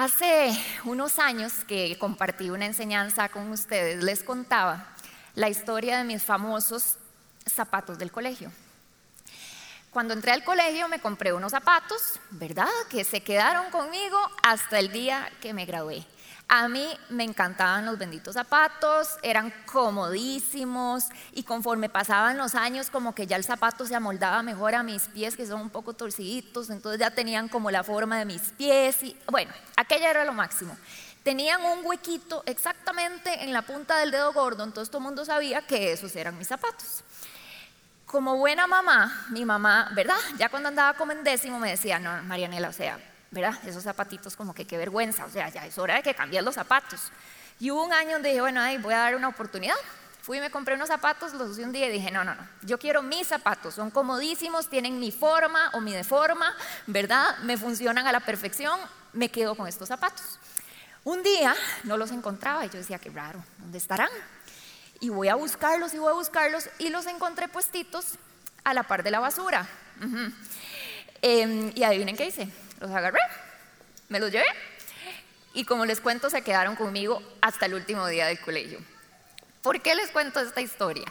Hace unos años que compartí una enseñanza con ustedes, les contaba la historia de mis famosos zapatos del colegio. Cuando entré al colegio me compré unos zapatos, ¿verdad? Que se quedaron conmigo hasta el día que me gradué. A mí me encantaban los benditos zapatos, eran comodísimos y conforme pasaban los años como que ya el zapato se amoldaba mejor a mis pies que son un poco torciditos, entonces ya tenían como la forma de mis pies y bueno, aquella era lo máximo. Tenían un huequito exactamente en la punta del dedo gordo, entonces todo el mundo sabía que esos eran mis zapatos. Como buena mamá, mi mamá, ¿verdad? Ya cuando andaba como en décimo me decía, no, Marianela, o sea, ¿verdad? Esos zapatitos como que qué vergüenza, o sea, ya es hora de que cambies los zapatos. Y hubo un año donde dije, bueno, ahí voy a dar una oportunidad. Fui y me compré unos zapatos, los usé un día y dije, no, no, no, yo quiero mis zapatos, son comodísimos, tienen mi forma o mi deforma, ¿verdad? Me funcionan a la perfección, me quedo con estos zapatos. Un día no los encontraba y yo decía, qué raro, ¿dónde estarán? Y voy a buscarlos y voy a buscarlos y los encontré puestitos a la par de la basura. Em, y adivinen qué hice, los agarré, me los llevé y como les cuento se quedaron conmigo hasta el último día del colegio. ¿Por qué les cuento esta historia?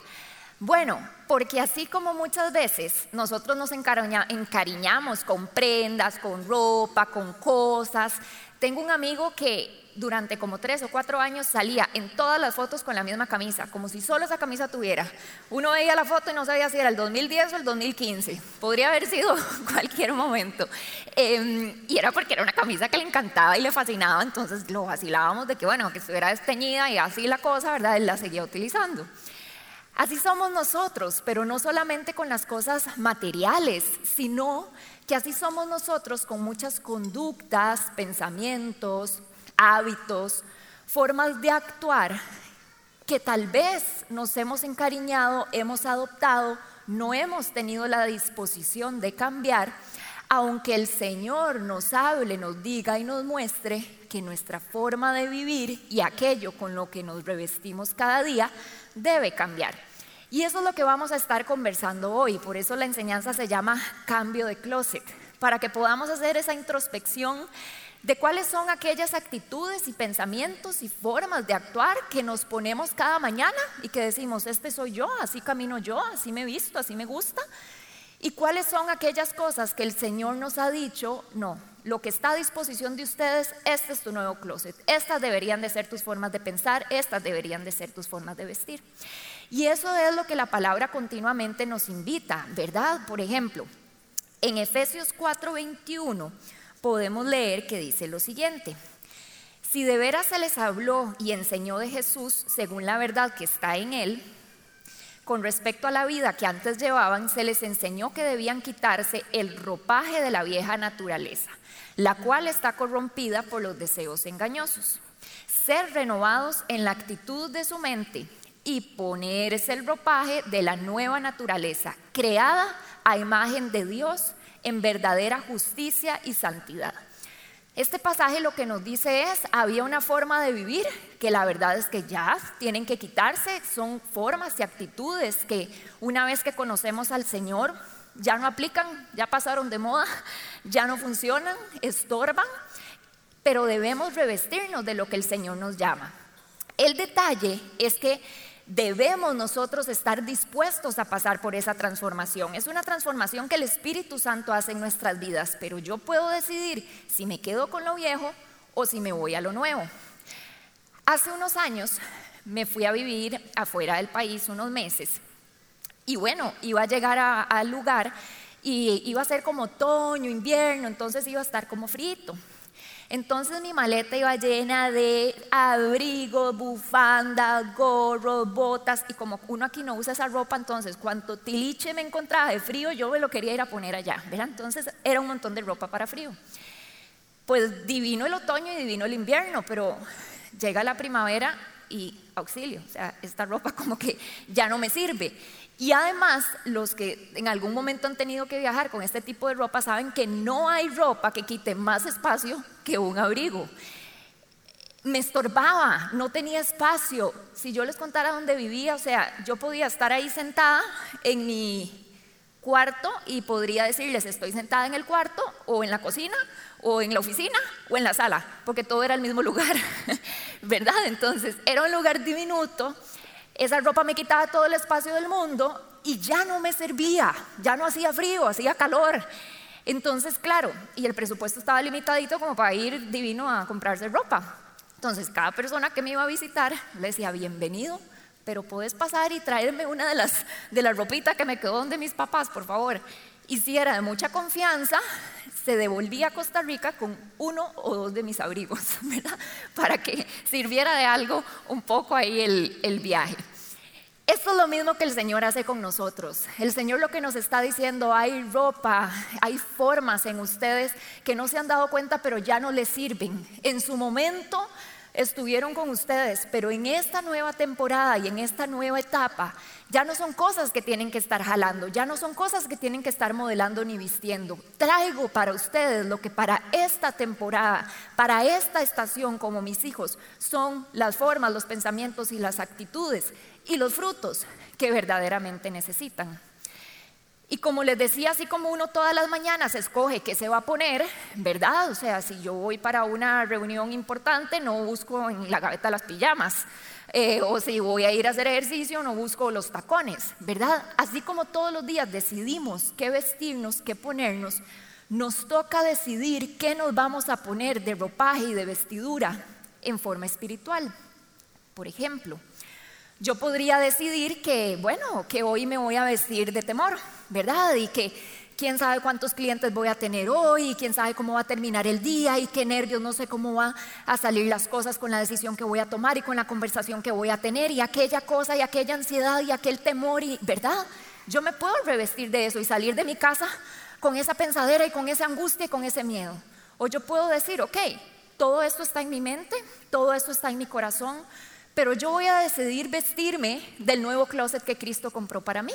Bueno, porque así como muchas veces nosotros nos encariñamos con prendas, con ropa, con cosas, tengo un amigo que durante como tres o cuatro años salía en todas las fotos con la misma camisa, como si solo esa camisa tuviera. Uno veía la foto y no sabía si era el 2010 o el 2015. Podría haber sido cualquier momento. Em, y era porque era una camisa que le encantaba y le fascinaba, entonces lo vacilábamos de que, bueno, que estuviera desteñida y así la cosa, ¿verdad? Él la seguía utilizando. Así somos nosotros, pero no solamente con las cosas materiales, sino que así somos nosotros con muchas conductas, pensamientos, hábitos, formas de actuar que tal vez nos hemos encariñado, hemos adoptado, no hemos tenido la disposición de cambiar, aunque el Señor nos hable, nos diga y nos muestre que nuestra forma de vivir y aquello con lo que nos revestimos cada día debe cambiar. Y eso es lo que vamos a estar conversando hoy, por eso la enseñanza se llama cambio de closet, para que podamos hacer esa introspección de cuáles son aquellas actitudes y pensamientos y formas de actuar que nos ponemos cada mañana y que decimos, este soy yo, así camino yo, así me visto, así me gusta. Y cuáles son aquellas cosas que el Señor nos ha dicho, no, lo que está a disposición de ustedes, este es tu nuevo closet, estas deberían de ser tus formas de pensar, estas deberían de ser tus formas de vestir. Y eso es lo que la palabra continuamente nos invita, ¿verdad? Por ejemplo, en Efesios 4:21 podemos leer que dice lo siguiente. Si de veras se les habló y enseñó de Jesús según la verdad que está en él, con respecto a la vida que antes llevaban, se les enseñó que debían quitarse el ropaje de la vieja naturaleza, la cual está corrompida por los deseos engañosos. Ser renovados en la actitud de su mente y ponerse el ropaje de la nueva naturaleza, creada a imagen de Dios en verdadera justicia y santidad. Este pasaje lo que nos dice es, había una forma de vivir que la verdad es que ya tienen que quitarse, son formas y actitudes que una vez que conocemos al Señor ya no aplican, ya pasaron de moda, ya no funcionan, estorban, pero debemos revestirnos de lo que el Señor nos llama. El detalle es que debemos nosotros estar dispuestos a pasar por esa transformación. Es una transformación que el Espíritu Santo hace en nuestras vidas, pero yo puedo decidir si me quedo con lo viejo o si me voy a lo nuevo. Hace unos años me fui a vivir afuera del país unos meses y bueno, iba a llegar al lugar y iba a ser como otoño, invierno, entonces iba a estar como frito. Entonces mi maleta iba llena de abrigo, bufanda, gorro, botas y como uno aquí no usa esa ropa, entonces cuando tiliche me encontraba de frío, yo me lo quería ir a poner allá, Entonces era un montón de ropa para frío. Pues divino el otoño y divino el invierno, pero llega la primavera y auxilio, o sea, esta ropa como que ya no me sirve. Y además, los que en algún momento han tenido que viajar con este tipo de ropa saben que no hay ropa que quite más espacio que un abrigo. Me estorbaba, no tenía espacio. Si yo les contara dónde vivía, o sea, yo podía estar ahí sentada en mi cuarto y podría decirles, estoy sentada en el cuarto o en la cocina o en la oficina o en la sala, porque todo era el mismo lugar, ¿verdad? Entonces, era un lugar diminuto, esa ropa me quitaba todo el espacio del mundo y ya no me servía, ya no hacía frío, hacía calor. Entonces, claro, y el presupuesto estaba limitadito como para ir divino a comprarse ropa. Entonces, cada persona que me iba a visitar le decía, bienvenido, pero puedes pasar y traerme una de las, de las ropitas que me quedó donde mis papás, por favor. Y si era de mucha confianza, se devolvía a Costa Rica con uno o dos de mis abrigos, ¿verdad? Para que sirviera de algo un poco ahí el, el viaje. Esto es lo mismo que el Señor hace con nosotros. El Señor lo que nos está diciendo, hay ropa, hay formas en ustedes que no se han dado cuenta, pero ya no les sirven. En su momento estuvieron con ustedes, pero en esta nueva temporada y en esta nueva etapa ya no son cosas que tienen que estar jalando, ya no son cosas que tienen que estar modelando ni vistiendo. Traigo para ustedes lo que para esta temporada, para esta estación como mis hijos, son las formas, los pensamientos y las actitudes y los frutos que verdaderamente necesitan. Y como les decía, así como uno todas las mañanas escoge qué se va a poner, ¿verdad? O sea, si yo voy para una reunión importante, no busco en la gaveta las pijamas. Eh, o si voy a ir a hacer ejercicio, no busco los tacones, ¿verdad? Así como todos los días decidimos qué vestirnos, qué ponernos, nos toca decidir qué nos vamos a poner de ropaje y de vestidura en forma espiritual. Por ejemplo, yo podría decidir que, bueno, que hoy me voy a vestir de temor, ¿verdad? Y que quién sabe cuántos clientes voy a tener hoy, y quién sabe cómo va a terminar el día, y qué nervios, no sé cómo va a salir las cosas con la decisión que voy a tomar y con la conversación que voy a tener, y aquella cosa, y aquella ansiedad, y aquel temor, y, ¿verdad? Yo me puedo revestir de eso y salir de mi casa con esa pensadera y con esa angustia y con ese miedo. O yo puedo decir, ok, todo esto está en mi mente, todo esto está en mi corazón, pero yo voy a decidir vestirme del nuevo closet que Cristo compró para mí.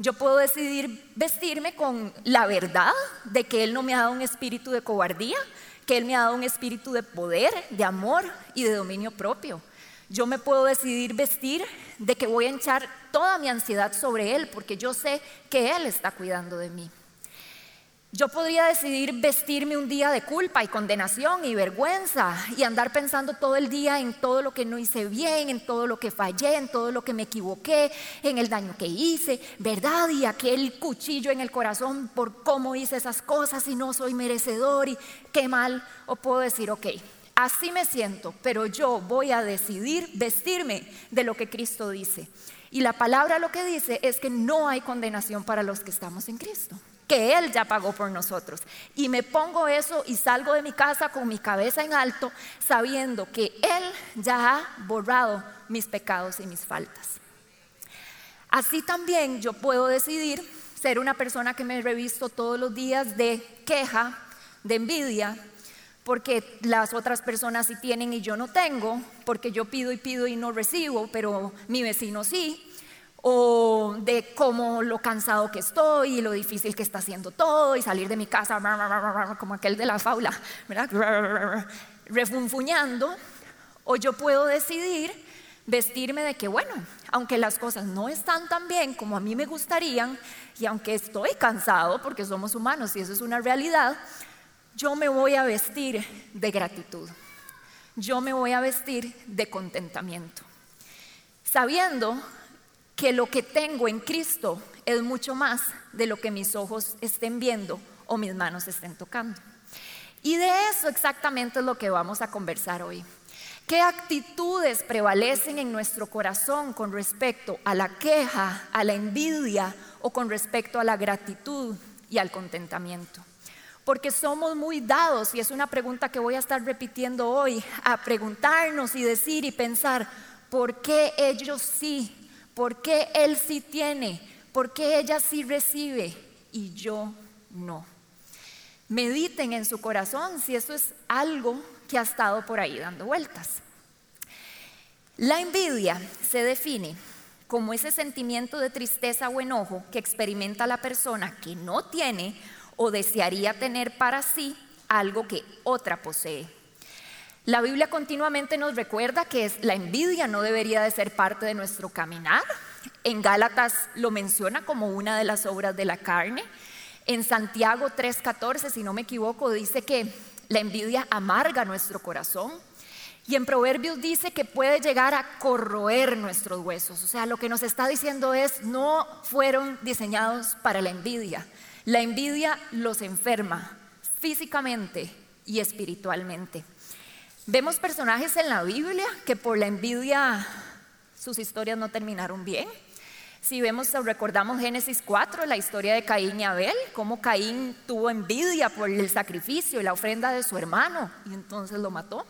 Yo puedo decidir vestirme con la verdad de que Él no me ha dado un espíritu de cobardía, que Él me ha dado un espíritu de poder, de amor y de dominio propio. Yo me puedo decidir vestir de que voy a echar toda mi ansiedad sobre Él, porque yo sé que Él está cuidando de mí. Yo podría decidir vestirme un día de culpa y condenación y vergüenza y andar pensando todo el día en todo lo que no hice bien, en todo lo que fallé, en todo lo que me equivoqué, en el daño que hice, ¿verdad? Y aquel cuchillo en el corazón por cómo hice esas cosas y no soy merecedor y qué mal. O puedo decir, ok, así me siento, pero yo voy a decidir vestirme de lo que Cristo dice. Y la palabra lo que dice es que no hay condenación para los que estamos en Cristo que Él ya pagó por nosotros. Y me pongo eso y salgo de mi casa con mi cabeza en alto, sabiendo que Él ya ha borrado mis pecados y mis faltas. Así también yo puedo decidir ser una persona que me revisto todos los días de queja, de envidia, porque las otras personas sí tienen y yo no tengo, porque yo pido y pido y no recibo, pero mi vecino sí, o de cómo lo cansado que estoy y lo difícil que está haciendo todo y salir de mi casa como aquel de la faula, refunfuñando, o yo puedo decidir vestirme de que, bueno, aunque las cosas no están tan bien como a mí me gustarían y aunque estoy cansado, porque somos humanos y eso es una realidad, yo me voy a vestir de gratitud, yo me voy a vestir de contentamiento, sabiendo que lo que tengo en Cristo es mucho más de lo que mis ojos estén viendo o mis manos estén tocando. Y de eso exactamente es lo que vamos a conversar hoy. ¿Qué actitudes prevalecen en nuestro corazón con respecto a la queja, a la envidia o con respecto a la gratitud y al contentamiento? Porque somos muy dados, y es una pregunta que voy a estar repitiendo hoy, a preguntarnos y decir y pensar, ¿por qué ellos sí ¿Por qué él sí tiene? ¿Por qué ella sí recibe y yo no? Mediten en su corazón si eso es algo que ha estado por ahí dando vueltas. La envidia se define como ese sentimiento de tristeza o enojo que experimenta la persona que no tiene o desearía tener para sí algo que otra posee. La Biblia continuamente nos recuerda que la envidia no debería de ser parte de nuestro caminar. En Gálatas lo menciona como una de las obras de la carne. En Santiago 3:14, si no me equivoco, dice que la envidia amarga nuestro corazón. Y en Proverbios dice que puede llegar a corroer nuestros huesos. O sea, lo que nos está diciendo es, no fueron diseñados para la envidia. La envidia los enferma físicamente y espiritualmente. Vemos personajes en la Biblia que por la envidia sus historias no terminaron bien. Si vemos o recordamos Génesis 4, la historia de Caín y Abel, cómo Caín tuvo envidia por el sacrificio y la ofrenda de su hermano y entonces lo mató.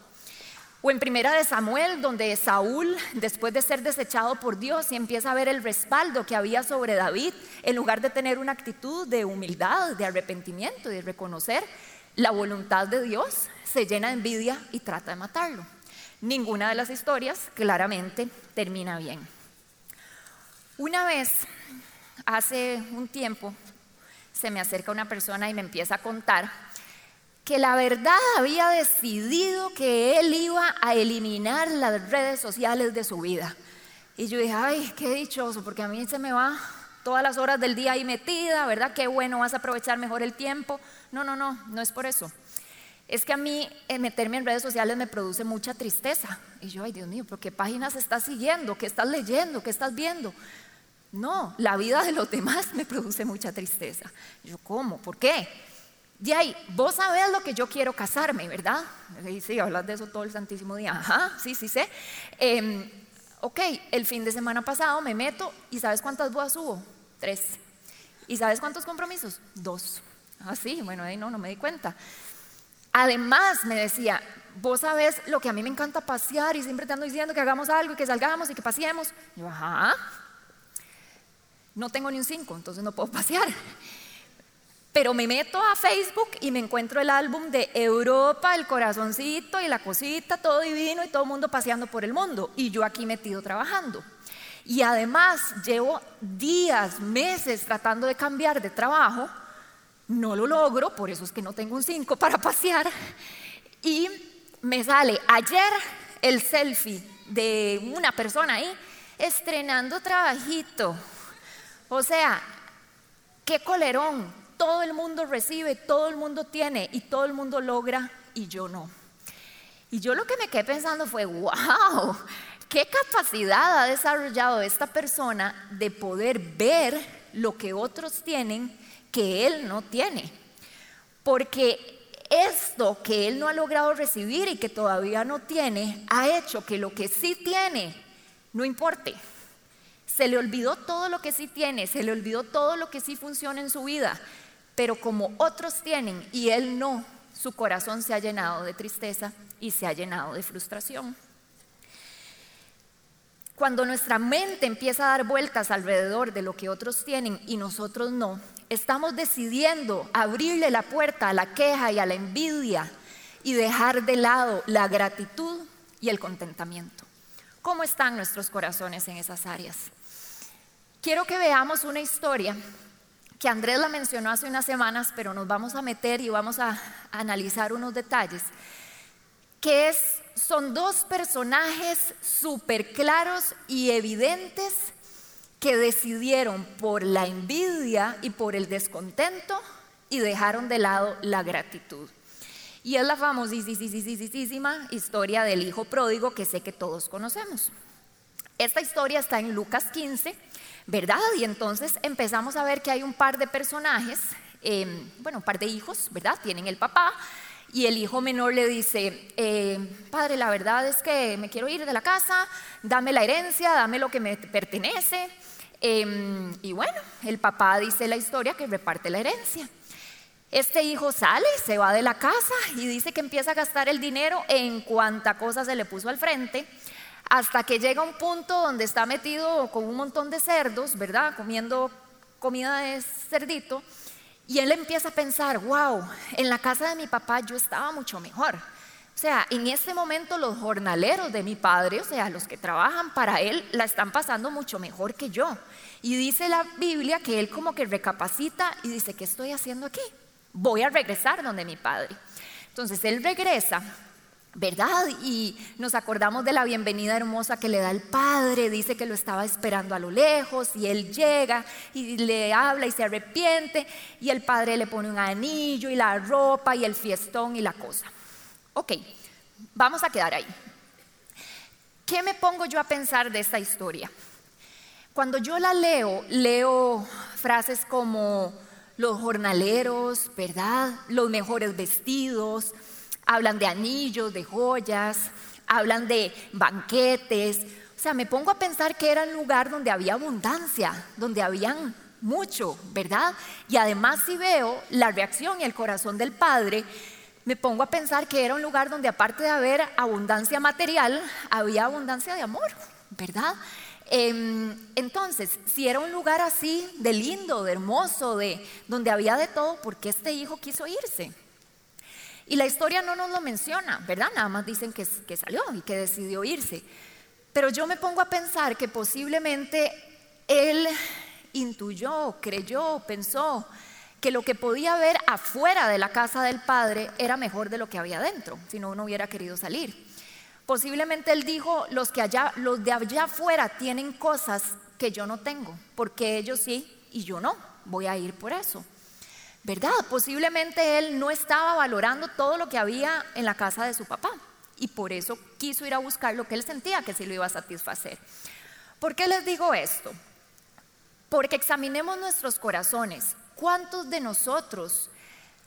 O en Primera de Samuel, donde Saúl, después de ser desechado por Dios y empieza a ver el respaldo que había sobre David, en lugar de tener una actitud de humildad, de arrepentimiento y de reconocer la voluntad de Dios, se llena de envidia y trata de matarlo. Ninguna de las historias claramente termina bien. Una vez, hace un tiempo, se me acerca una persona y me empieza a contar que la verdad había decidido que él iba a eliminar las redes sociales de su vida. Y yo dije, ay, qué dichoso, porque a mí se me va todas las horas del día ahí metida, ¿verdad? Qué bueno, vas a aprovechar mejor el tiempo. No, no, no, no es por eso. Es que a mí eh, meterme en redes sociales me produce mucha tristeza. Y yo, ay Dios mío, ¿pero qué páginas estás siguiendo? ¿Qué estás leyendo? ¿Qué estás viendo? No, la vida de los demás me produce mucha tristeza. Yo, ¿cómo? ¿Por qué? De ahí, vos sabés lo que yo quiero casarme, ¿verdad? Sí, hablas de eso todo el santísimo día. Ajá, sí, sí sé. Em, ok, el fin de semana pasado me meto y ¿sabes cuántas bodas hubo? Tres. ¿Y sabes cuántos compromisos? Dos. Ah, sí, bueno, ahí no, no me di cuenta. Además, me decía, vos sabés lo que a mí me encanta pasear y siempre te ando diciendo que hagamos algo y que salgamos y que paseemos. yo, ajá. No tengo ni un cinco, entonces no puedo pasear. Pero me meto a Facebook y me encuentro el álbum de Europa, el corazoncito y la cosita, todo divino y todo el mundo paseando por el mundo. Y yo aquí metido trabajando. Y además llevo días, meses tratando de cambiar de trabajo. No lo logro, por eso es que no tengo un 5 para pasear. Y me sale ayer el selfie de una persona ahí estrenando trabajito. O sea, qué colerón, todo el mundo recibe, todo el mundo tiene y todo el mundo logra y yo no. Y yo lo que me quedé pensando fue, wow, qué capacidad ha desarrollado esta persona de poder ver lo que otros tienen que él no tiene. Porque esto que él no ha logrado recibir y que todavía no tiene, ha hecho que lo que sí tiene no importe. Se le olvidó todo lo que sí tiene, se le olvidó todo lo que sí funciona en su vida pero como otros tienen y él no, su corazón se ha llenado de tristeza y se ha llenado de frustración. Cuando nuestra mente empieza a dar vueltas alrededor de lo que otros tienen y nosotros no, estamos decidiendo abrirle la puerta a la queja y a la envidia y dejar de lado la gratitud y el contentamiento. ¿Cómo están nuestros corazones en esas áreas? Quiero que veamos una historia que Andrés la mencionó hace unas semanas, pero nos vamos a meter y vamos a, analizar unos detalles, que es, son dos personajes súper claros y evidentes que decidieron por la envidia y por el descontento y dejaron de lado la gratitud. Y es la famosísima historia del hijo pródigo que sé que todos conocemos. Esta historia está en Lucas 15 ¿verdad? Y entonces empezamos a ver que hay un par de personajes, em, bueno, un par de hijos, ¿verdad? Tienen el papá y el hijo menor le dice, eh, padre, la verdad es que me quiero ir de la casa, dame la herencia, dame lo que me pertenece. Em, y bueno, el papá dice la historia que reparte la herencia. Este hijo sale, se va de la casa y dice que empieza a gastar el dinero en cuanta cosa se le puso al frente hasta que llega un punto donde está metido con un montón de cerdos, ¿verdad? Comiendo comida de cerdito. Y él empieza a pensar, wow, en la casa de mi papá yo estaba mucho mejor. O sea, en ese momento los jornaleros de mi padre, o sea, los que trabajan para él, la están pasando mucho mejor que yo. Y dice la Biblia que él como que recapacita y dice, ¿qué estoy haciendo aquí? Voy a regresar donde mi padre. Entonces él regresa ¿verdad? Y nos acordamos de la bienvenida hermosa que le da el padre, dice que lo estaba esperando a lo lejos y él llega y le habla y se arrepiente y el padre le pone un anillo y la ropa y el fiestón y la cosa. Ok, vamos a quedar ahí. ¿Qué me pongo yo a pensar de esta historia? Cuando yo la leo, leo frases como los jornaleros, ¿verdad? Los mejores vestidos, hablan de anillos, de joyas, hablan de banquetes. O sea, me pongo a pensar que era un lugar donde había abundancia, donde habían mucho, ¿verdad? Y además si veo la reacción y el corazón del Padre, me pongo a pensar que era un lugar donde aparte de haber abundancia material, había abundancia de amor, ¿verdad? Em, entonces, si era un lugar así de lindo, de hermoso, de donde había de todo, ¿por qué este hijo quiso irse? Y la historia no nos lo menciona, ¿verdad? Nada más dicen que, salió y que decidió irse. Pero yo me pongo a pensar que posiblemente él intuyó, creyó, pensó que lo que podía ver afuera de la casa del padre era mejor de lo que había dentro, si no, no hubiera querido salir. Posiblemente él dijo, los, que allá, los de allá afuera tienen cosas que yo no tengo, porque ellos sí y yo no, voy a ir por eso. ¿Verdad? Posiblemente él no estaba valorando todo lo que había en la casa de su papá y por eso quiso ir a buscar lo que él sentía que sí lo iba a satisfacer. ¿Por qué les digo esto? Porque examinemos nuestros corazones. ¿Cuántos de nosotros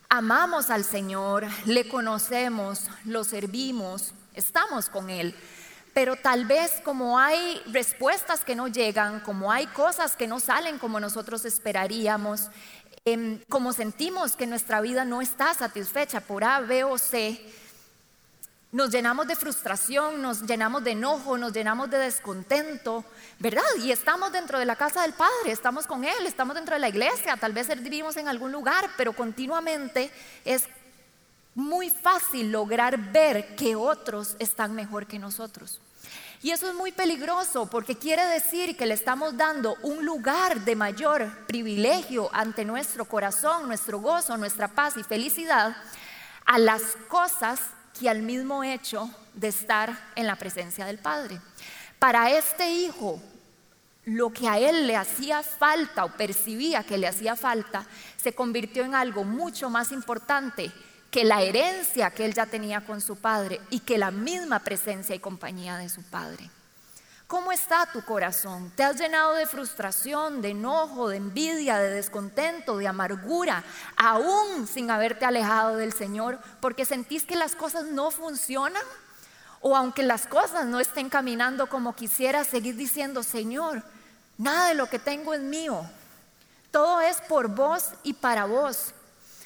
amamos al Señor, le conocemos, lo servimos, estamos con Él? Pero tal vez como hay respuestas que no llegan, como hay cosas que no salen como nosotros esperaríamos, Em, como sentimos que nuestra vida no está satisfecha por A, B o C, nos llenamos de frustración, nos llenamos de enojo, nos llenamos de descontento, ¿verdad? Y estamos dentro de la casa del Padre, estamos con Él, estamos dentro de la iglesia, tal vez vivimos en algún lugar, pero continuamente es muy fácil lograr ver que otros están mejor que nosotros. Y eso es muy peligroso porque quiere decir que le estamos dando un lugar de mayor privilegio ante nuestro corazón, nuestro gozo, nuestra paz y felicidad a las cosas que al mismo hecho de estar en la presencia del Padre. Para este hijo, lo que a él le hacía falta o percibía que le hacía falta, se convirtió en algo mucho más importante que la herencia que él ya tenía con su padre y que la misma presencia y compañía de su padre. ¿Cómo está tu corazón? ¿Te has llenado de frustración, de enojo, de envidia, de descontento, de amargura, aún sin haberte alejado del Señor, porque sentís que las cosas no funcionan? O aunque las cosas no estén caminando como quisiera, seguir diciendo, Señor, nada de lo que tengo es mío. Todo es por vos y para vos.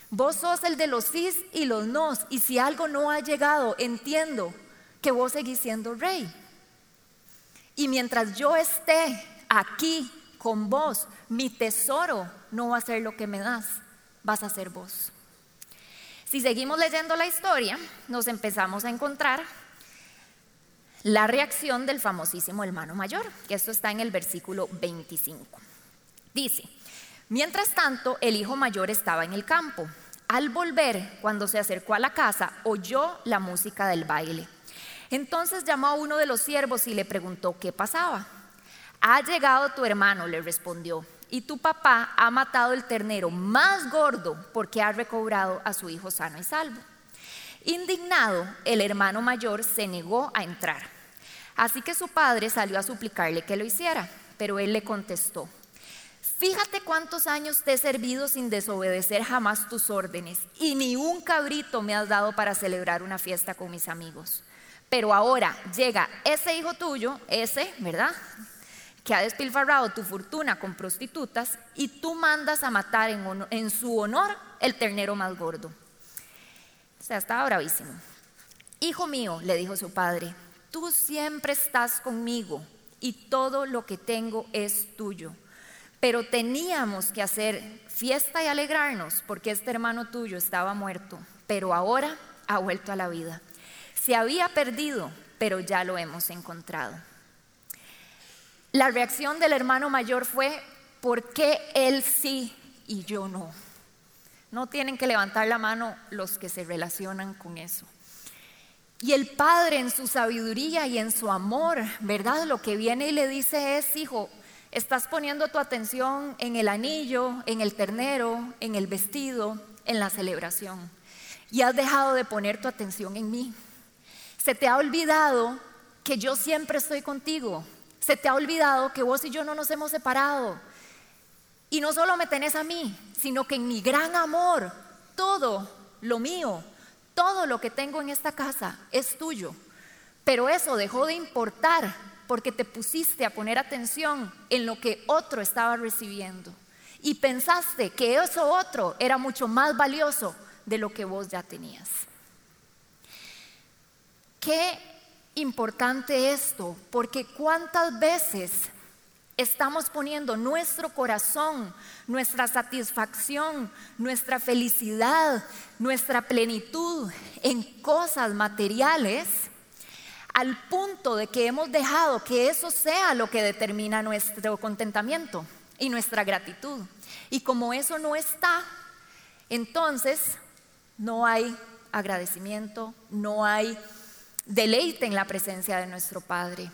Vos sos el de los sís y los nos. Y si algo no ha llegado, entiendo que vos seguís siendo rey. Y mientras yo esté aquí con vos, mi tesoro no va a ser lo que me das, vas a ser vos. Si seguimos leyendo la historia, nos empezamos a encontrar la reacción del famosísimo hermano mayor, que esto está en el versículo 25. Dice, Mientras tanto, el hijo mayor estaba en el campo. Al volver, cuando se acercó a la casa, oyó la música del baile. Entonces llamó a uno de los siervos y le preguntó qué pasaba. Ha llegado tu hermano, le respondió, y tu papá ha matado el ternero más gordo porque ha recobrado a su hijo sano y salvo. Indignado, el hermano mayor se negó a entrar. Así que su padre salió a suplicarle que lo hiciera, pero él le contestó, Fíjate cuántos años te he servido sin desobedecer jamás tus órdenes y ni un cabrito me has dado para celebrar una fiesta con mis amigos. Pero ahora llega ese hijo tuyo, ese, ¿verdad? Que ha despilfarrado tu fortuna con prostitutas y tú mandas a matar en, su honor el ternero más gordo. O sea, estaba bravísimo. Hijo mío, le dijo su padre, tú siempre estás conmigo y todo lo que tengo es tuyo. Pero teníamos que hacer fiesta y alegrarnos porque este hermano tuyo estaba muerto, pero ahora ha vuelto a la vida. Se había perdido, pero ya lo hemos encontrado. La reacción del hermano mayor fue, ¿por qué él sí y yo no? No tienen que levantar la mano los que se relacionan con eso. Y el padre en su sabiduría y en su amor, ¿verdad? Lo que viene y le dice es, hijo, estás poniendo tu atención en el anillo, en el ternero, en el vestido, en la celebración. Y has dejado de poner tu atención en mí. Se te ha olvidado que yo siempre estoy contigo. Se te ha olvidado que vos y yo no nos hemos separado. Y no solo me tenés a mí, sino que en mi gran amor, todo lo mío, todo lo que tengo en esta casa es tuyo. Pero eso dejó de importar porque te pusiste a poner atención en lo que otro estaba recibiendo. Y pensaste que eso otro era mucho más valioso de lo que vos ya tenías. Qué importante esto, porque cuántas veces estamos poniendo nuestro corazón, nuestra satisfacción, nuestra felicidad, nuestra plenitud en cosas materiales, al punto de que hemos dejado que eso sea lo que determina nuestro contentamiento y nuestra gratitud. Y como eso no está, entonces no hay agradecimiento, no hay deleite en la presencia de nuestro Padre.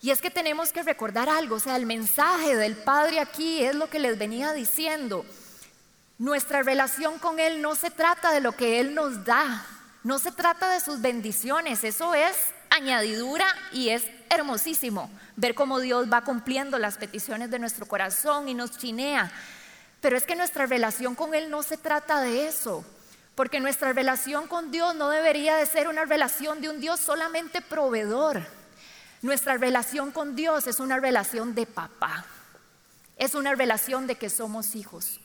Y es que tenemos que recordar algo, o sea, el mensaje del Padre aquí es lo que les venía diciendo. Nuestra relación con Él no se trata de lo que Él nos da, no se trata de sus bendiciones, eso es añadidura y es hermosísimo ver cómo Dios va cumpliendo las peticiones de nuestro corazón y nos chinea. Pero es que nuestra relación con Él no se trata de eso, porque nuestra relación con Dios no debería de ser una relación de un Dios solamente proveedor. Nuestra relación con Dios es una relación de papá. Es una relación de que somos hijos.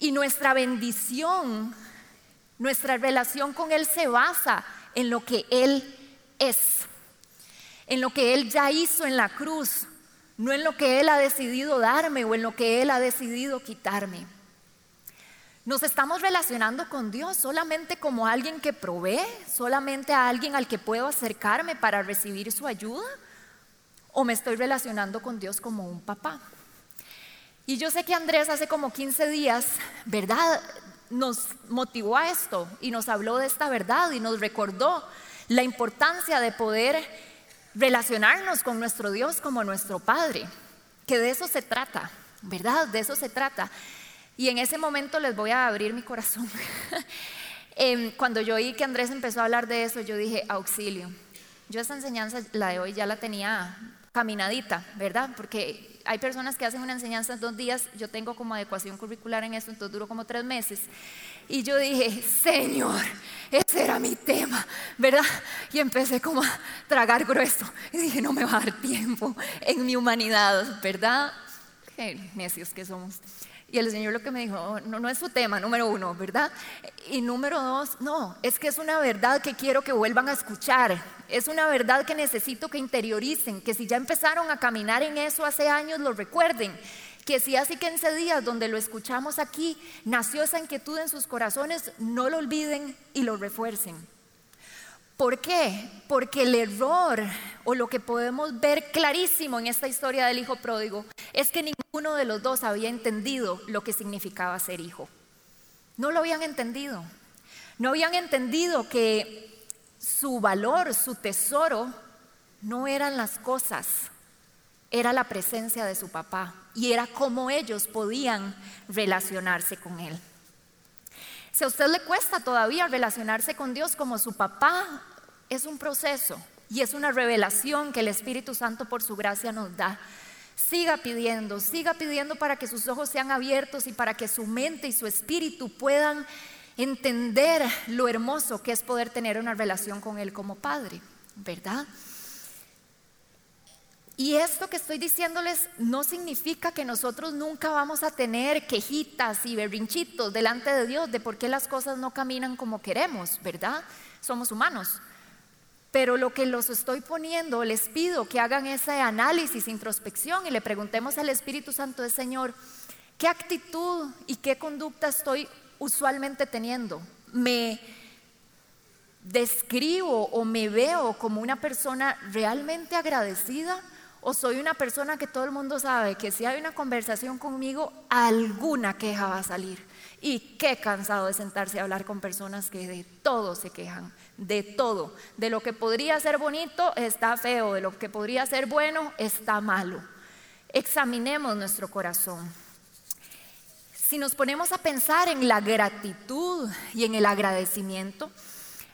Y nuestra bendición, nuestra relación con Él se basa en lo que Él es, en lo que Él ya hizo en la cruz, no en lo que Él ha decidido darme o en lo que Él ha decidido quitarme. Nos estamos relacionando con Dios solamente como alguien que provee, solamente a alguien al que puedo acercarme para recibir su ayuda, o me estoy relacionando con Dios como un papá. Y yo sé que Andrés hace como 15 días, ¿verdad? Nos motivó a esto y nos habló de esta verdad y nos recordó la importancia de poder relacionarnos con nuestro Dios como nuestro Padre, que de eso se trata, ¿verdad? De eso se trata. Y en ese momento les voy a abrir mi corazón. Em, cuando yo oí que Andrés empezó a hablar de eso, yo dije, auxilio. Yo esta enseñanza, la de hoy, ya la tenía caminadita, ¿verdad? Porque hay personas que hacen una enseñanza en dos días, yo tengo como adecuación curricular en eso, entonces duró como tres meses. Y yo dije, Señor, ese era mi tema, ¿verdad? Y empecé como a tragar grueso. Y dije, no me va a dar tiempo en mi humanidad, ¿verdad? Qué necios que somos. Y el Señor lo que me dijo, oh, no, no es su tema, número uno, ¿verdad? Y número dos, no, es que es una verdad que quiero que vuelvan a escuchar. Es una verdad que necesito que interioricen, que si ya empezaron a caminar en eso hace años, lo recuerden. Que si hace 15 días donde lo escuchamos aquí, nació esa inquietud en sus corazones, no lo olviden y lo refuercen. ¿Por qué? Porque el error o lo que podemos ver clarísimo en esta historia del hijo pródigo es que ninguno de los dos había entendido lo que significaba ser hijo. No lo habían entendido. No habían entendido que su valor, su tesoro, no eran las cosas, era la presencia de su papá y era cómo ellos podían relacionarse con él. Si a usted le cuesta todavía relacionarse con Dios como su papá, es un proceso y es una revelación que el Espíritu Santo por su gracia nos da. Siga pidiendo, siga pidiendo para que sus ojos sean abiertos y para que su mente y su espíritu puedan entender lo hermoso que es poder tener una relación con Él como Padre, ¿verdad? Y esto que estoy diciéndoles no significa que nosotros nunca vamos a tener quejitas y berrinchitos delante de Dios de por qué las cosas no caminan como queremos, ¿verdad? Somos humanos. Pero lo que los estoy poniendo, les pido que hagan ese análisis, introspección y le preguntemos al Espíritu Santo de Señor, ¿qué actitud y qué conducta estoy usualmente teniendo? ¿Me describo o me veo como una persona realmente agradecida? ¿O soy una persona que todo el mundo sabe que si hay una conversación conmigo, alguna queja va a salir? Y qué cansado de sentarse a hablar con personas que de todo se quejan, de todo. De lo que podría ser bonito está feo, de lo que podría ser bueno está malo. Examinemos nuestro corazón. Si nos ponemos a pensar en la gratitud y en el agradecimiento,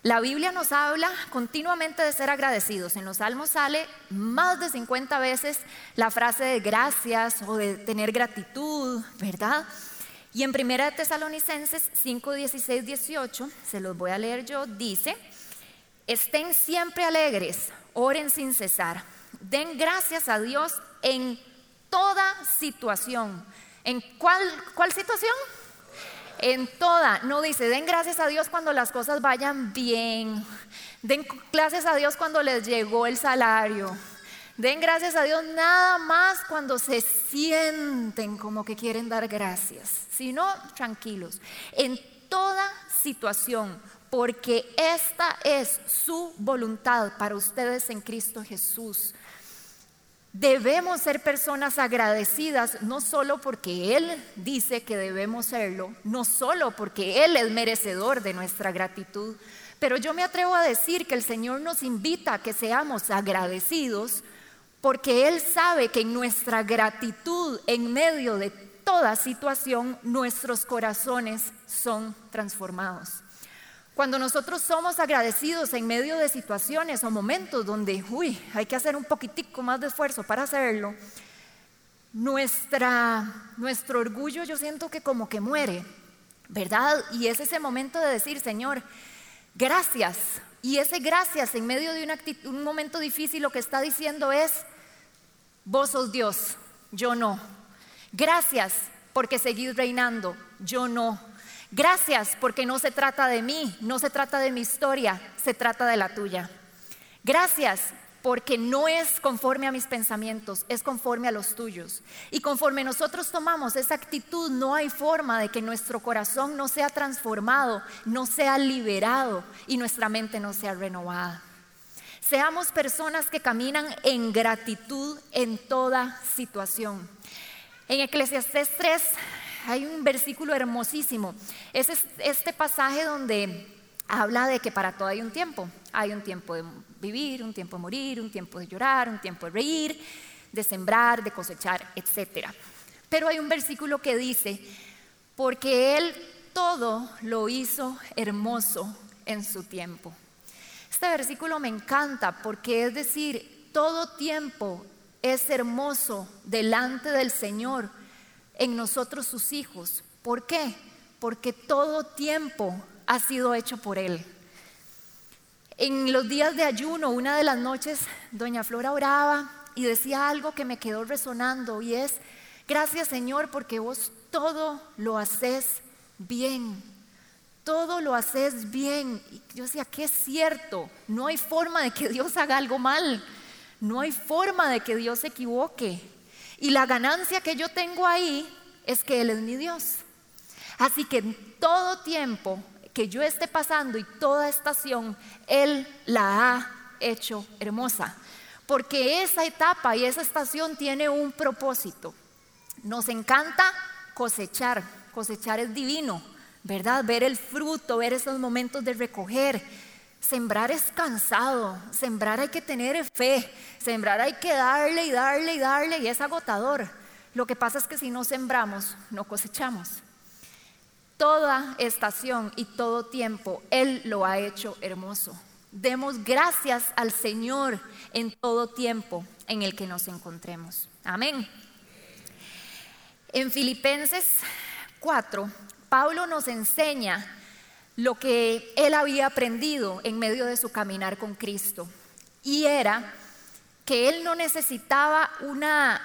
la Biblia nos habla continuamente de ser agradecidos. En los salmos sale más de 50 veces la frase de gracias o de tener gratitud, ¿verdad? Y en 1 Tesalonicenses 5, 16, 18, se los voy a leer yo, dice, estén siempre alegres, oren sin cesar, den gracias a Dios en toda situación. ¿En cuál, cuál situación? En toda, no dice, den gracias a Dios cuando las cosas vayan bien, den gracias a Dios cuando les llegó el salario, den gracias a Dios nada más cuando se sienten como que quieren dar gracias, sino tranquilos, en toda situación, porque esta es su voluntad para ustedes en Cristo Jesús. Debemos ser personas agradecidas, no solo porque Él dice que debemos serlo, no solo porque Él es merecedor de nuestra gratitud, pero yo me atrevo a decir que el Señor nos invita a que seamos agradecidos porque Él sabe que en nuestra gratitud, en medio de toda situación, nuestros corazones son transformados. Cuando nosotros somos agradecidos en medio de situaciones o momentos donde, uy, hay que hacer un poquitico más de esfuerzo para hacerlo, nuestra, nuestro orgullo yo siento que como que muere, ¿verdad? Y es ese momento de decir, Señor, gracias. Y ese gracias en medio de un momento difícil lo que está diciendo es, vos sos Dios, yo no. Gracias porque seguís reinando, yo no. Gracias porque no se trata de mí, no se trata de mi historia, se trata de la tuya. Gracias porque no es conforme a mis pensamientos, es conforme a los tuyos. Y conforme nosotros tomamos esa actitud, no hay forma de que nuestro corazón no sea transformado, no sea liberado y nuestra mente no sea renovada. Seamos personas que caminan en gratitud en toda situación. En Eclesiastés 3, hay un versículo hermosísimo. Es este pasaje donde habla de que para todo hay un tiempo. Hay un tiempo de vivir, un tiempo de morir, un tiempo de llorar, un tiempo de reír, de sembrar, de cosechar, etc. Pero hay un versículo que dice, porque Él todo lo hizo hermoso en su tiempo. Este versículo me encanta porque es decir, todo tiempo es hermoso delante del Señor en nosotros sus hijos. ¿Por qué? Porque todo tiempo ha sido hecho por Él. En los días de ayuno, una de las noches, doña Flora oraba y decía algo que me quedó resonando y es, gracias Señor porque vos todo lo haces bien, todo lo haces bien. Y yo decía, que es cierto, no hay forma de que Dios haga algo mal, no hay forma de que Dios se equivoque. Y la ganancia que yo tengo ahí es que Él es mi Dios. Así que en todo tiempo que yo esté pasando y toda estación, Él la ha hecho hermosa. Porque esa etapa y esa estación tiene un propósito. Nos encanta cosechar. Cosechar es divino, ¿verdad? Ver el fruto, ver esos momentos de recoger. Sembrar es cansado, sembrar hay que tener fe, sembrar hay que darle y darle y darle y es agotador. Lo que pasa es que si no sembramos, no cosechamos. Toda estación y todo tiempo, Él lo ha hecho hermoso. Demos gracias al Señor en todo tiempo en el que nos encontremos. Amén. En Filipenses 4, Pablo nos enseña lo que él había aprendido en medio de su caminar con Cristo. Y era que él no necesitaba una,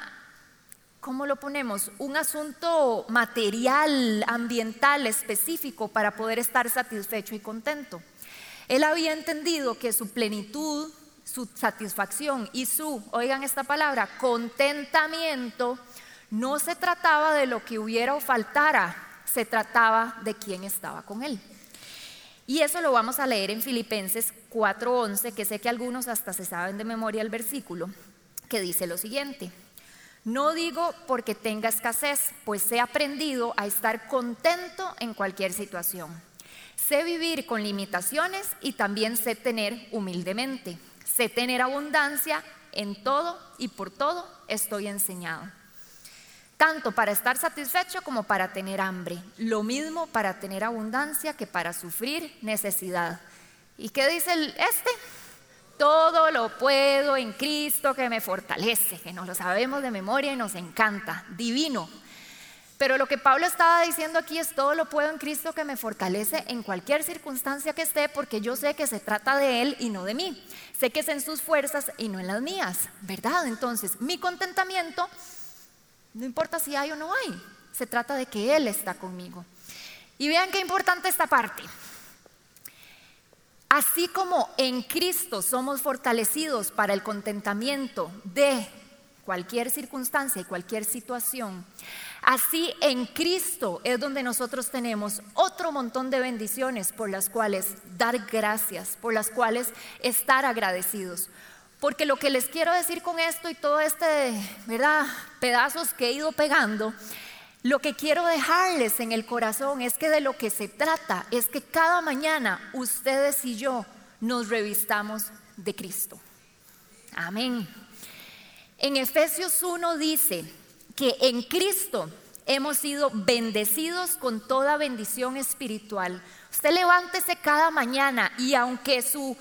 ¿cómo lo ponemos? Un asunto material, ambiental específico para poder estar satisfecho y contento. Él había entendido que su plenitud, su satisfacción y su, oigan esta palabra, contentamiento, no se trataba de lo que hubiera o faltara, se trataba de quién estaba con él. Y eso lo vamos a leer en Filipenses 4:11, que sé que algunos hasta se saben de memoria el versículo, que dice lo siguiente. No digo porque tenga escasez, pues he aprendido a estar contento en cualquier situación. Sé vivir con limitaciones y también sé tener humildemente. Sé tener abundancia en todo y por todo estoy enseñado. Tanto para estar satisfecho como para tener hambre. Lo mismo para tener abundancia que para sufrir necesidad. ¿Y qué dice este? Todo lo puedo en Cristo que me fortalece, que nos lo sabemos de memoria y nos encanta, divino. Pero lo que Pablo estaba diciendo aquí es todo lo puedo en Cristo que me fortalece en cualquier circunstancia que esté, porque yo sé que se trata de Él y no de mí. Sé que es en sus fuerzas y no en las mías, ¿verdad? Entonces, mi contentamiento, no importa si hay o no hay, se trata de que Él está conmigo. Y vean qué importante esta parte. Así como en Cristo somos fortalecidos para el contentamiento de cualquier circunstancia y cualquier situación, así en Cristo es donde nosotros tenemos otro montón de bendiciones por las cuales dar gracias, por las cuales estar agradecidos. Porque lo que les quiero decir con esto y todo este, ¿verdad? Pedazos que he ido pegando lo que quiero dejarles en el corazón es que de lo que se trata es que cada mañana ustedes y yo nos revistamos de Cristo. Amén. En Efesios 1 dice que en Cristo hemos sido bendecidos con toda bendición espiritual. Usted levántese cada mañana y aunque su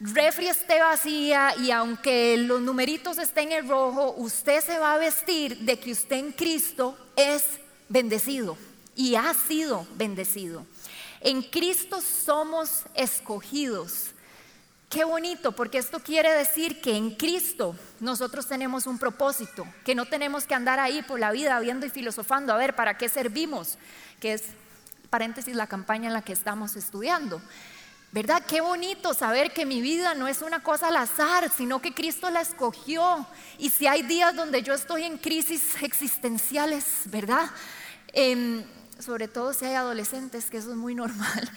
refri esté vacía y aunque los numeritos estén en rojo, usted se va a vestir de que usted en Cristo es bendecido y ha sido bendecido. En Cristo somos escogidos. Qué bonito, porque esto quiere decir que en Cristo nosotros tenemos un propósito, que no tenemos que andar ahí por la vida viendo y filosofando a ver para qué servimos, que es paréntesis la campaña en la que estamos estudiando. ¿Verdad? Qué bonito saber que mi vida no es una cosa al azar, sino que Cristo la escogió. Y si hay días donde yo estoy en crisis existenciales, ¿verdad? Em, sobre todo si hay adolescentes, que eso es muy normal.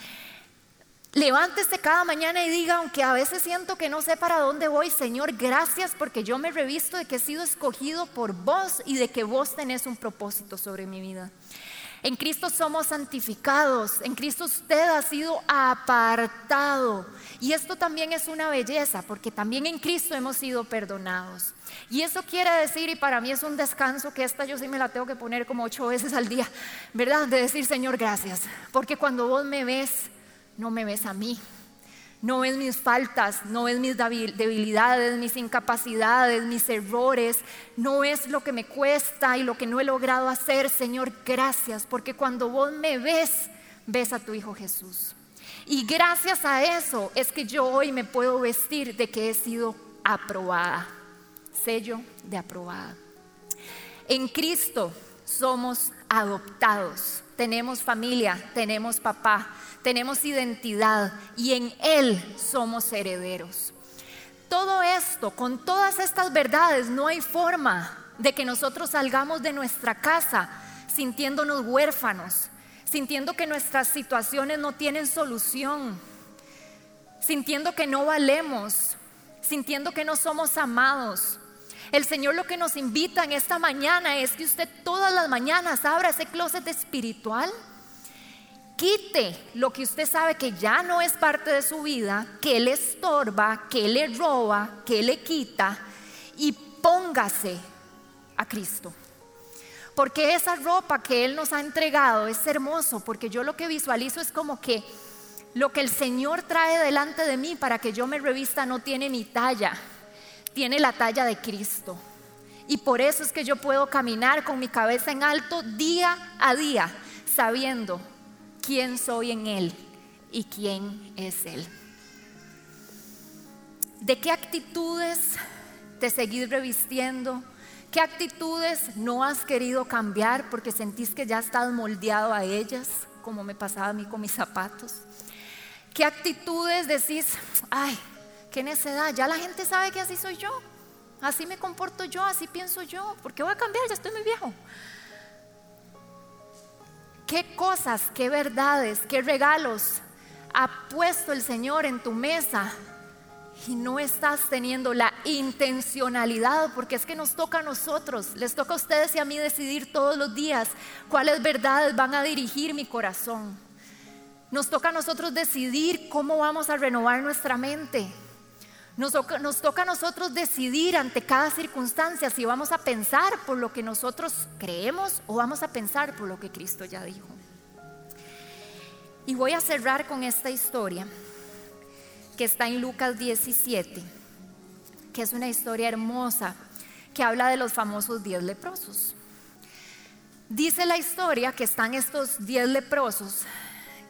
Levántese cada mañana y diga, aunque a veces siento que no sé para dónde voy, Señor, gracias porque yo me revisto de que he sido escogido por vos y de que vos tenés un propósito sobre mi vida. En Cristo somos santificados, en Cristo usted ha sido apartado. Y esto también es una belleza, porque también en Cristo hemos sido perdonados. Y eso quiere decir, y para mí es un descanso, que esta yo sí me la tengo que poner como ocho veces al día, ¿verdad? De decir, Señor, gracias. Porque cuando vos me ves, no me ves a mí, no ves mis faltas, no ves mis debilidades, mis incapacidades, mis errores, no ves lo que me cuesta y lo que no he logrado hacer. Señor, gracias, porque cuando vos me ves, ves a tu Hijo Jesús. Y gracias a eso es que yo hoy me puedo vestir de que he sido aprobada, sello de aprobada. En Cristo somos adoptados, tenemos familia, tenemos papá, tenemos identidad y en Él somos herederos. Todo esto, con todas estas verdades, no hay forma de que nosotros salgamos de nuestra casa sintiéndonos huérfanos, sintiendo que nuestras situaciones no tienen solución, sintiendo que no valemos, sintiendo que no somos amados. El Señor lo que nos invita en esta mañana es que usted todas las mañanas abra ese closet espiritual quite lo que usted sabe que ya no es parte de su vida, que le estorba, que le roba, que le quita y póngase a Cristo. Porque esa ropa que Él nos ha entregado es hermoso, porque yo lo que visualizo es como que lo que el Señor trae delante de mí para que yo me revista no tiene ni talla, tiene la talla de Cristo. Y por eso es que yo puedo caminar con mi cabeza en alto día a día, sabiendo quién soy en Él y quién es Él. ¿De qué actitudes te seguís revistiendo? ¿Qué actitudes no has querido cambiar porque sentís que ya estás moldeado a ellas, como me pasaba a mí con mis zapatos? ¿Qué actitudes decís, ay, qué necedad, ya la gente sabe que así soy yo, así me comporto yo, así pienso yo, ¿por qué voy a cambiar? Ya estoy muy viejo qué cosas, qué verdades, qué regalos ha puesto el Señor en tu mesa y no estás teniendo la intencionalidad, porque es que nos toca a nosotros, les toca a ustedes y a mí decidir todos los días cuáles verdades van a dirigir mi corazón. Nos toca a nosotros decidir cómo vamos a renovar nuestra mente. Nos toca, a nosotros decidir ante cada circunstancia si vamos a pensar por lo que nosotros creemos o vamos a pensar por lo que Cristo ya dijo. Y voy a cerrar con esta historia que está en Lucas 17, que es una historia hermosa que habla de los famosos diez leprosos. Dice la historia que están estos diez leprosos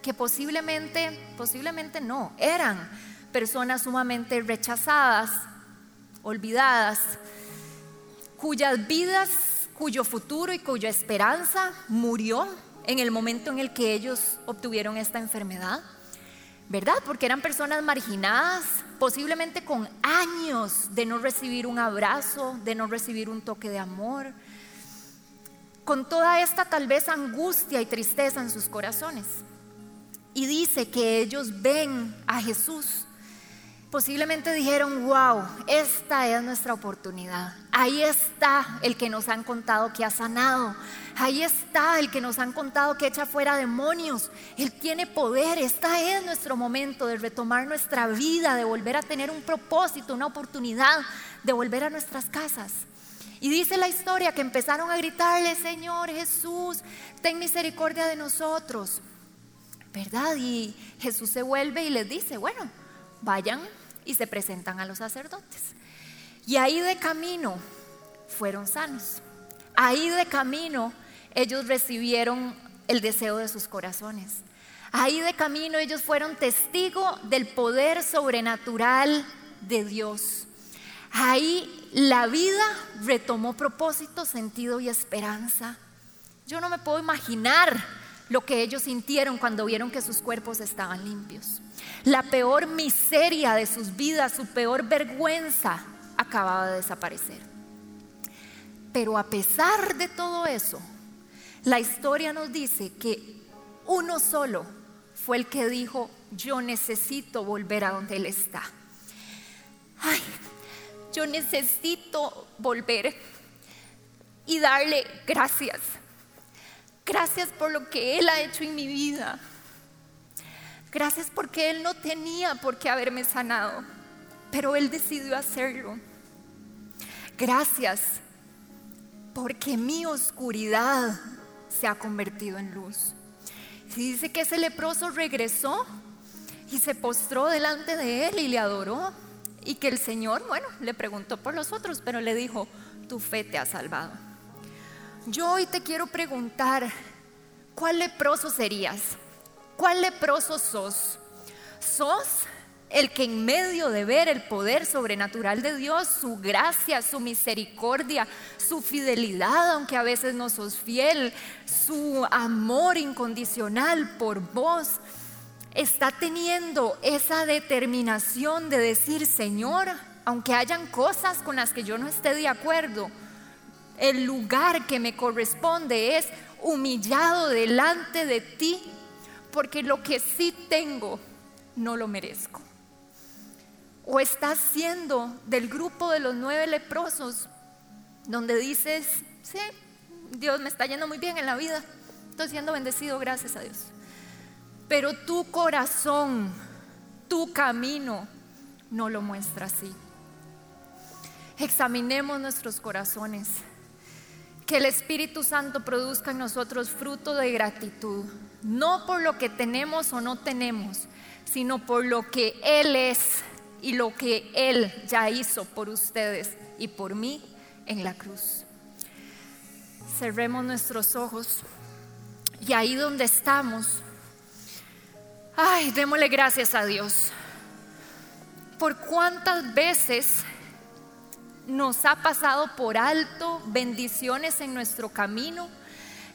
que posiblemente, posiblemente no, eran personas sumamente rechazadas, olvidadas, cuyas vidas, cuyo futuro y cuya esperanza murió en el momento en el que ellos obtuvieron esta enfermedad. ¿Verdad? Porque eran personas marginadas, posiblemente con años de no recibir un abrazo, de no recibir un toque de amor, con toda esta tal vez angustia y tristeza en sus corazones. Y dice que ellos ven a Jesús posiblemente dijeron, wow, esta es nuestra oportunidad. Ahí está el que nos han contado que ha sanado. Ahí está el que nos han contado que echa fuera demonios. Él tiene poder. Este es nuestro momento de retomar nuestra vida, de volver a tener un propósito, una oportunidad, de volver a nuestras casas. Y dice la historia que empezaron a gritarle, Señor Jesús, ten misericordia de nosotros. ¿Verdad? Y Jesús se vuelve y les dice, bueno, vayan y se presentan a los sacerdotes. Y ahí de camino fueron sanos. Ahí de camino ellos recibieron el deseo de sus corazones. Ahí de camino ellos fueron testigo del poder sobrenatural de Dios. Ahí la vida retomó propósito, sentido y esperanza. Yo no me puedo imaginar lo que ellos sintieron cuando vieron que sus cuerpos estaban limpios. La peor miseria de sus vidas, su peor vergüenza, acababa de desaparecer. Pero a pesar de todo eso, la historia nos dice que uno solo fue el que dijo, yo necesito volver a donde Él está. Ay, yo necesito volver y darle gracias. Gracias por lo que Él ha hecho en mi vida. Gracias porque Él no tenía por qué haberme sanado, pero Él decidió hacerlo. Gracias porque mi oscuridad se ha convertido en luz. Y dice que ese leproso regresó y se postró delante de Él y le adoró. Y que el Señor, bueno, le preguntó por los otros, pero le dijo, tu fe te ha salvado. Yo hoy te quiero preguntar, ¿cuál leproso serías? ¿Cuál leproso sos? ¿Sos el que en medio de ver el poder sobrenatural de Dios, su gracia, su misericordia, su fidelidad, aunque a veces no sos fiel, su amor incondicional por vos, está teniendo esa determinación de decir, Señor, aunque hayan cosas con las que yo no esté de acuerdo, el lugar que me corresponde es humillado delante de ti porque lo que sí tengo no lo merezco. O estás siendo del grupo de los nueve leprosos, donde dices, sí, Dios me está yendo muy bien en la vida, estoy siendo bendecido, gracias a Dios. Pero tu corazón, tu camino, no lo muestra así. Examinemos nuestros corazones. Que el Espíritu Santo produzca en nosotros fruto de gratitud no por lo que tenemos o no tenemos, sino por lo que Él es y lo que Él ya hizo por ustedes y por mí en la cruz. Cerremos nuestros ojos y ahí donde estamos, ay, démosle gracias a Dios. Por cuántas veces nos ha pasado por alto bendiciones en nuestro camino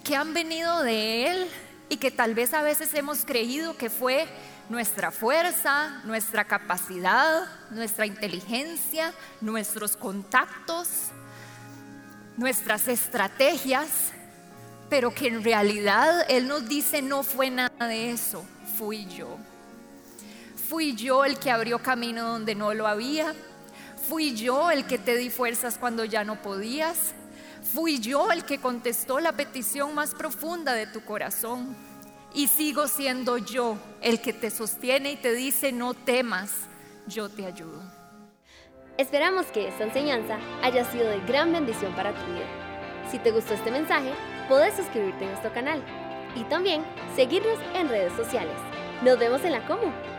que han venido de Él y que tal vez a veces hemos creído que fue nuestra fuerza, nuestra capacidad, nuestra inteligencia, nuestros contactos, nuestras estrategias, pero que en realidad Él nos dice no fue nada de eso, fui yo. Fui yo el que abrió camino donde no lo había. Fui yo el que te di fuerzas cuando ya no podías. Fui yo el que contestó la petición más profunda de tu corazón. Y sigo siendo yo el que te sostiene y te dice, no temas, yo te ayudo. Esperamos que esta enseñanza haya sido de gran bendición para tu vida. Si te gustó este mensaje, puedes suscribirte a nuestro canal y también seguirnos en redes sociales. Nos vemos en la Como.